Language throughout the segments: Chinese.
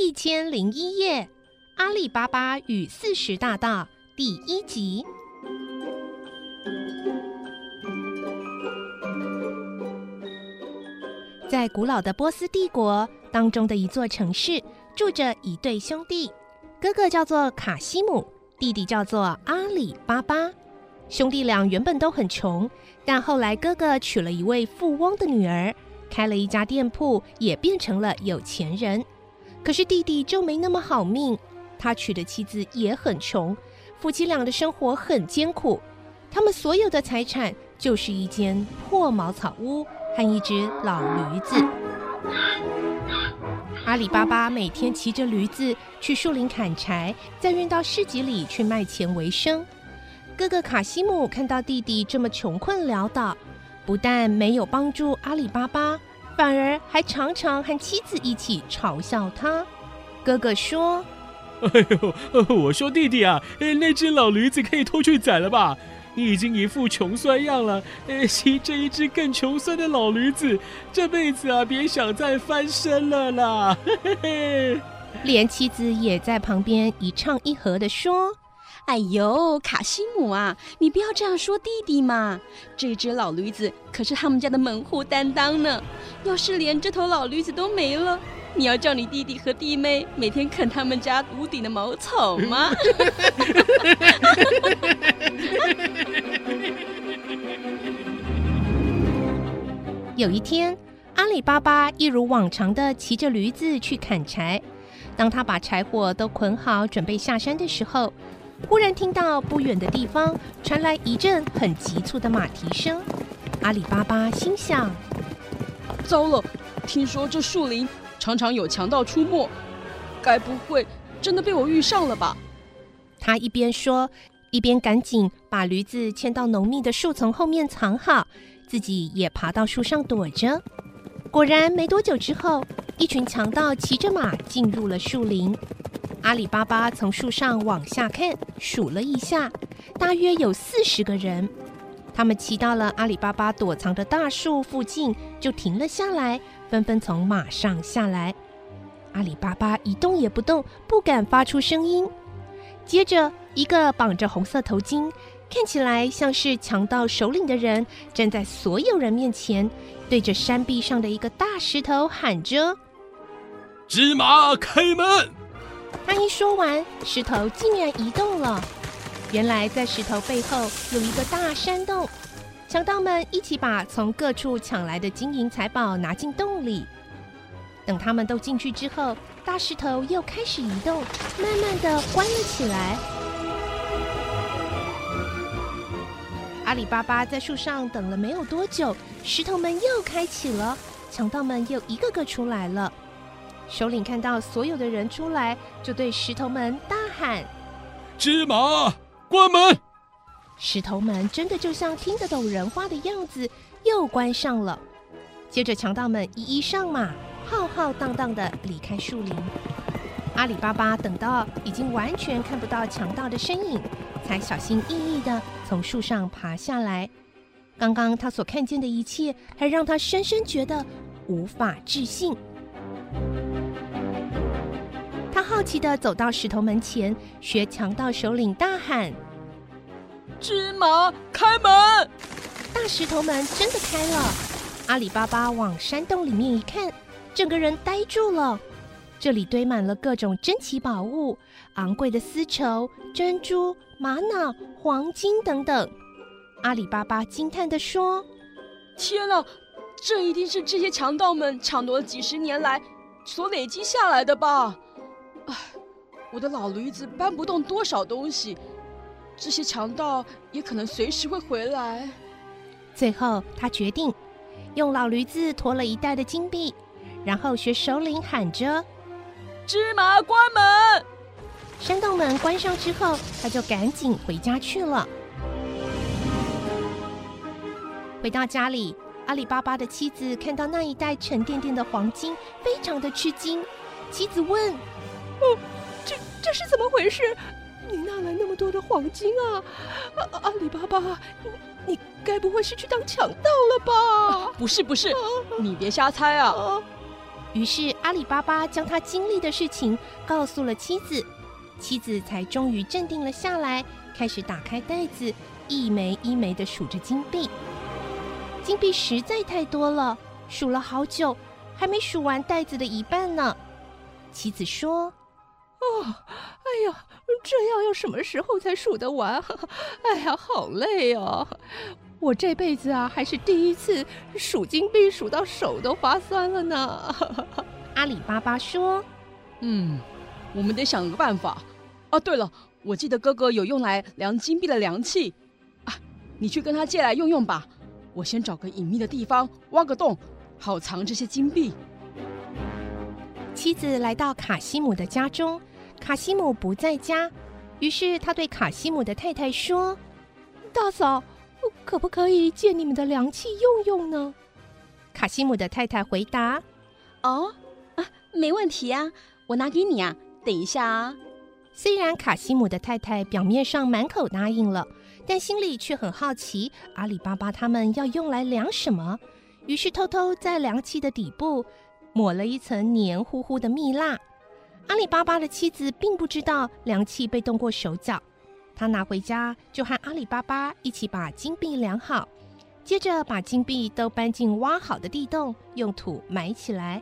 一千零一夜，《阿里巴巴与四十大盗》第一集。在古老的波斯帝国当中的一座城市，住着一对兄弟，哥哥叫做卡西姆，弟弟叫做阿里巴巴。兄弟俩原本都很穷，但后来哥哥娶了一位富翁的女儿，开了一家店铺，也变成了有钱人。可是弟弟就没那么好命，他娶的妻子也很穷，夫妻俩的生活很艰苦。他们所有的财产就是一间破茅草屋和一只老驴子。阿里巴巴每天骑着驴子去树林砍柴，再运到市集里去卖钱为生。哥哥卡西姆看到弟弟这么穷困潦倒，不但没有帮助阿里巴巴，反而还常常和妻子一起嘲笑他。哥哥说：“哎呦，我说弟弟啊，那只老驴子可以偷去宰了吧？你已经一副穷酸样了，骑这一只更穷酸的老驴子，这辈子啊，别想再翻身了啦！”嘿嘿连妻子也在旁边一唱一和的说。哎呦，卡西姆啊，你不要这样说弟弟嘛！这只老驴子可是他们家的门户担当呢。要是连这头老驴子都没了，你要叫你弟弟和弟妹每天啃他们家屋顶的茅草吗？有一天，阿里巴巴一如往常的骑着驴子去砍柴。当他把柴火都捆好，准备下山的时候，忽然听到不远的地方传来一阵很急促的马蹄声，阿里巴巴心想：糟了，听说这树林常常有强盗出没，该不会真的被我遇上了吧？他一边说，一边赶紧把驴子牵到浓密的树丛后面藏好，自己也爬到树上躲着。果然，没多久之后，一群强盗骑着马进入了树林。阿里巴巴从树上往下看，数了一下，大约有四十个人。他们骑到了阿里巴巴躲藏的大树附近，就停了下来，纷纷从马上下来。阿里巴巴一动也不动，不敢发出声音。接着，一个绑着红色头巾、看起来像是强盗首领的人，站在所有人面前，对着山壁上的一个大石头喊着：“芝麻开门！”他一说完，石头竟然移动了。原来在石头背后有一个大山洞，强盗们一起把从各处抢来的金银财宝拿进洞里。等他们都进去之后，大石头又开始移动，慢慢的关了起来。阿里巴巴在树上等了没有多久，石头们又开启了，强盗们又一个个出来了。首领看到所有的人出来，就对石头门大喊：“芝麻，关门！”石头门真的就像听得懂人话的样子，又关上了。接着，强盗们一一上马，浩浩荡荡的离开树林。阿里巴巴等到已经完全看不到强盗的身影，才小心翼翼的从树上爬下来。刚刚他所看见的一切，还让他深深觉得无法置信。好奇的走到石头门前，学强盗首领大喊：“芝麻，开门！”大石头门真的开了。阿里巴巴往山洞里面一看，整个人呆住了。这里堆满了各种珍奇宝物，昂贵的丝绸、珍珠、玛瑙、黄金等等。阿里巴巴惊叹的说：“天啊，这一定是这些强盗们抢夺了几十年来所累积下来的吧？”唉，我的老驴子搬不动多少东西，这些强盗也可能随时会回来。最后，他决定用老驴子驮了一袋的金币，然后学首领喊着：“芝麻关门！”山洞门关上之后，他就赶紧回家去了。回到家里，阿里巴巴的妻子看到那一袋沉甸甸的黄金，非常的吃惊。妻子问。哦，这这是怎么回事？你拿来那么多的黄金啊！阿阿里巴巴，你你该不会是去当强盗了吧？不是不是，你别瞎猜啊！于是阿里巴巴将他经历的事情告诉了妻子，妻子才终于镇定了下来，开始打开袋子，一枚一枚的数着金币。金币实在太多了，数了好久，还没数完袋子的一半呢。妻子说：“哦，哎呀，这样要什么时候才数得完？哎呀，好累哦！我这辈子啊，还是第一次数金币数到手都发酸了呢。”阿里巴巴说：“嗯，我们得想个办法。哦，对了，我记得哥哥有用来量金币的量器啊，你去跟他借来用用吧。我先找个隐秘的地方挖个洞，好藏这些金币。”妻子来到卡西姆的家中，卡西姆不在家，于是他对卡西姆的太太说：“大嫂，可不可以借你们的凉气用用呢？”卡西姆的太太回答：“哦，啊，没问题啊，我拿给你啊，等一下啊。”虽然卡西姆的太太表面上满口答应了，但心里却很好奇阿里巴巴他们要用来量什么，于是偷偷在凉气的底部。抹了一层黏糊糊的蜜蜡。阿里巴巴的妻子并不知道量器被动过手脚，他拿回家就和阿里巴巴一起把金币量好，接着把金币都搬进挖好的地洞，用土埋起来。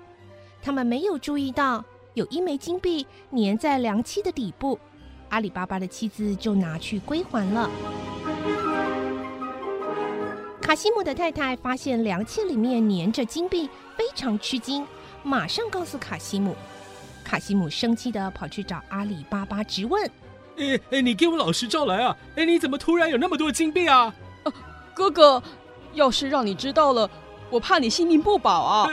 他们没有注意到有一枚金币粘在量器的底部，阿里巴巴的妻子就拿去归还了。卡西姆的太太发现量器里面粘着金币，非常吃惊。马上告诉卡西姆，卡西姆生气的跑去找阿里巴巴，直问：“哎哎，你给我老实招来啊！哎，你怎么突然有那么多金币啊？哥哥，要是让你知道了，我怕你性命不保啊！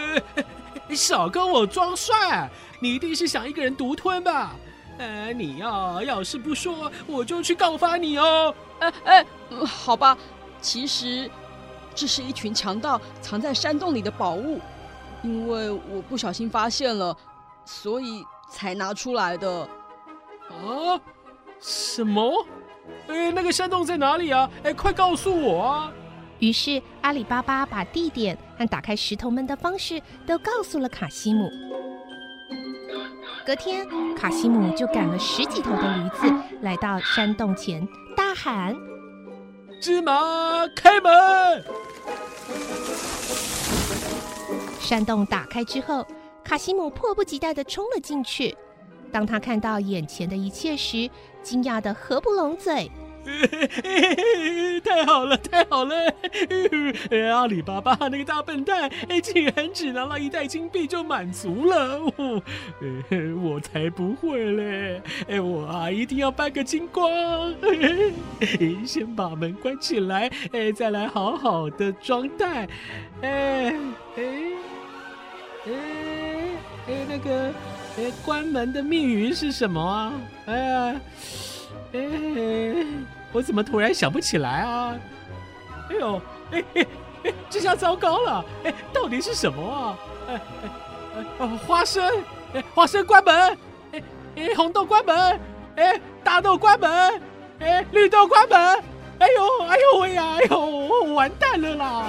少跟我装帅，你一定是想一个人独吞吧？呃，你要要是不说，我就去告发你哦！哎哎，好吧，其实这是一群强盗藏在山洞里的宝物。”因为我不小心发现了，所以才拿出来的。啊？什么？哎，那个山洞在哪里啊？哎，快告诉我啊！于是阿里巴巴把地点和打开石头门的方式都告诉了卡西姆。隔天，卡西姆就赶了十几头的驴子来到山洞前，大喊：“芝麻，开门！”山洞打开之后，卡西姆迫不及待的冲了进去。当他看到眼前的一切时，惊讶的合不拢嘴。太好了，太好了！阿里巴巴那个大笨蛋，竟然只拿了一袋金币就满足了。我才不会嘞！我啊，一定要搬个金光。先把门关起来，再来好好的装袋。哎哎。哎哎，那个哎，关门的密语是什么啊？哎呀，哎，我怎么突然想不起来啊？哎呦，哎哎哎，这下糟糕了！哎，到底是什么啊？哎哎哎，花生，哎，花生关门，哎哎，红豆关门，哎，大豆关门，哎，绿豆关门，哎呦哎呦喂呀，哎呦，完蛋了啦！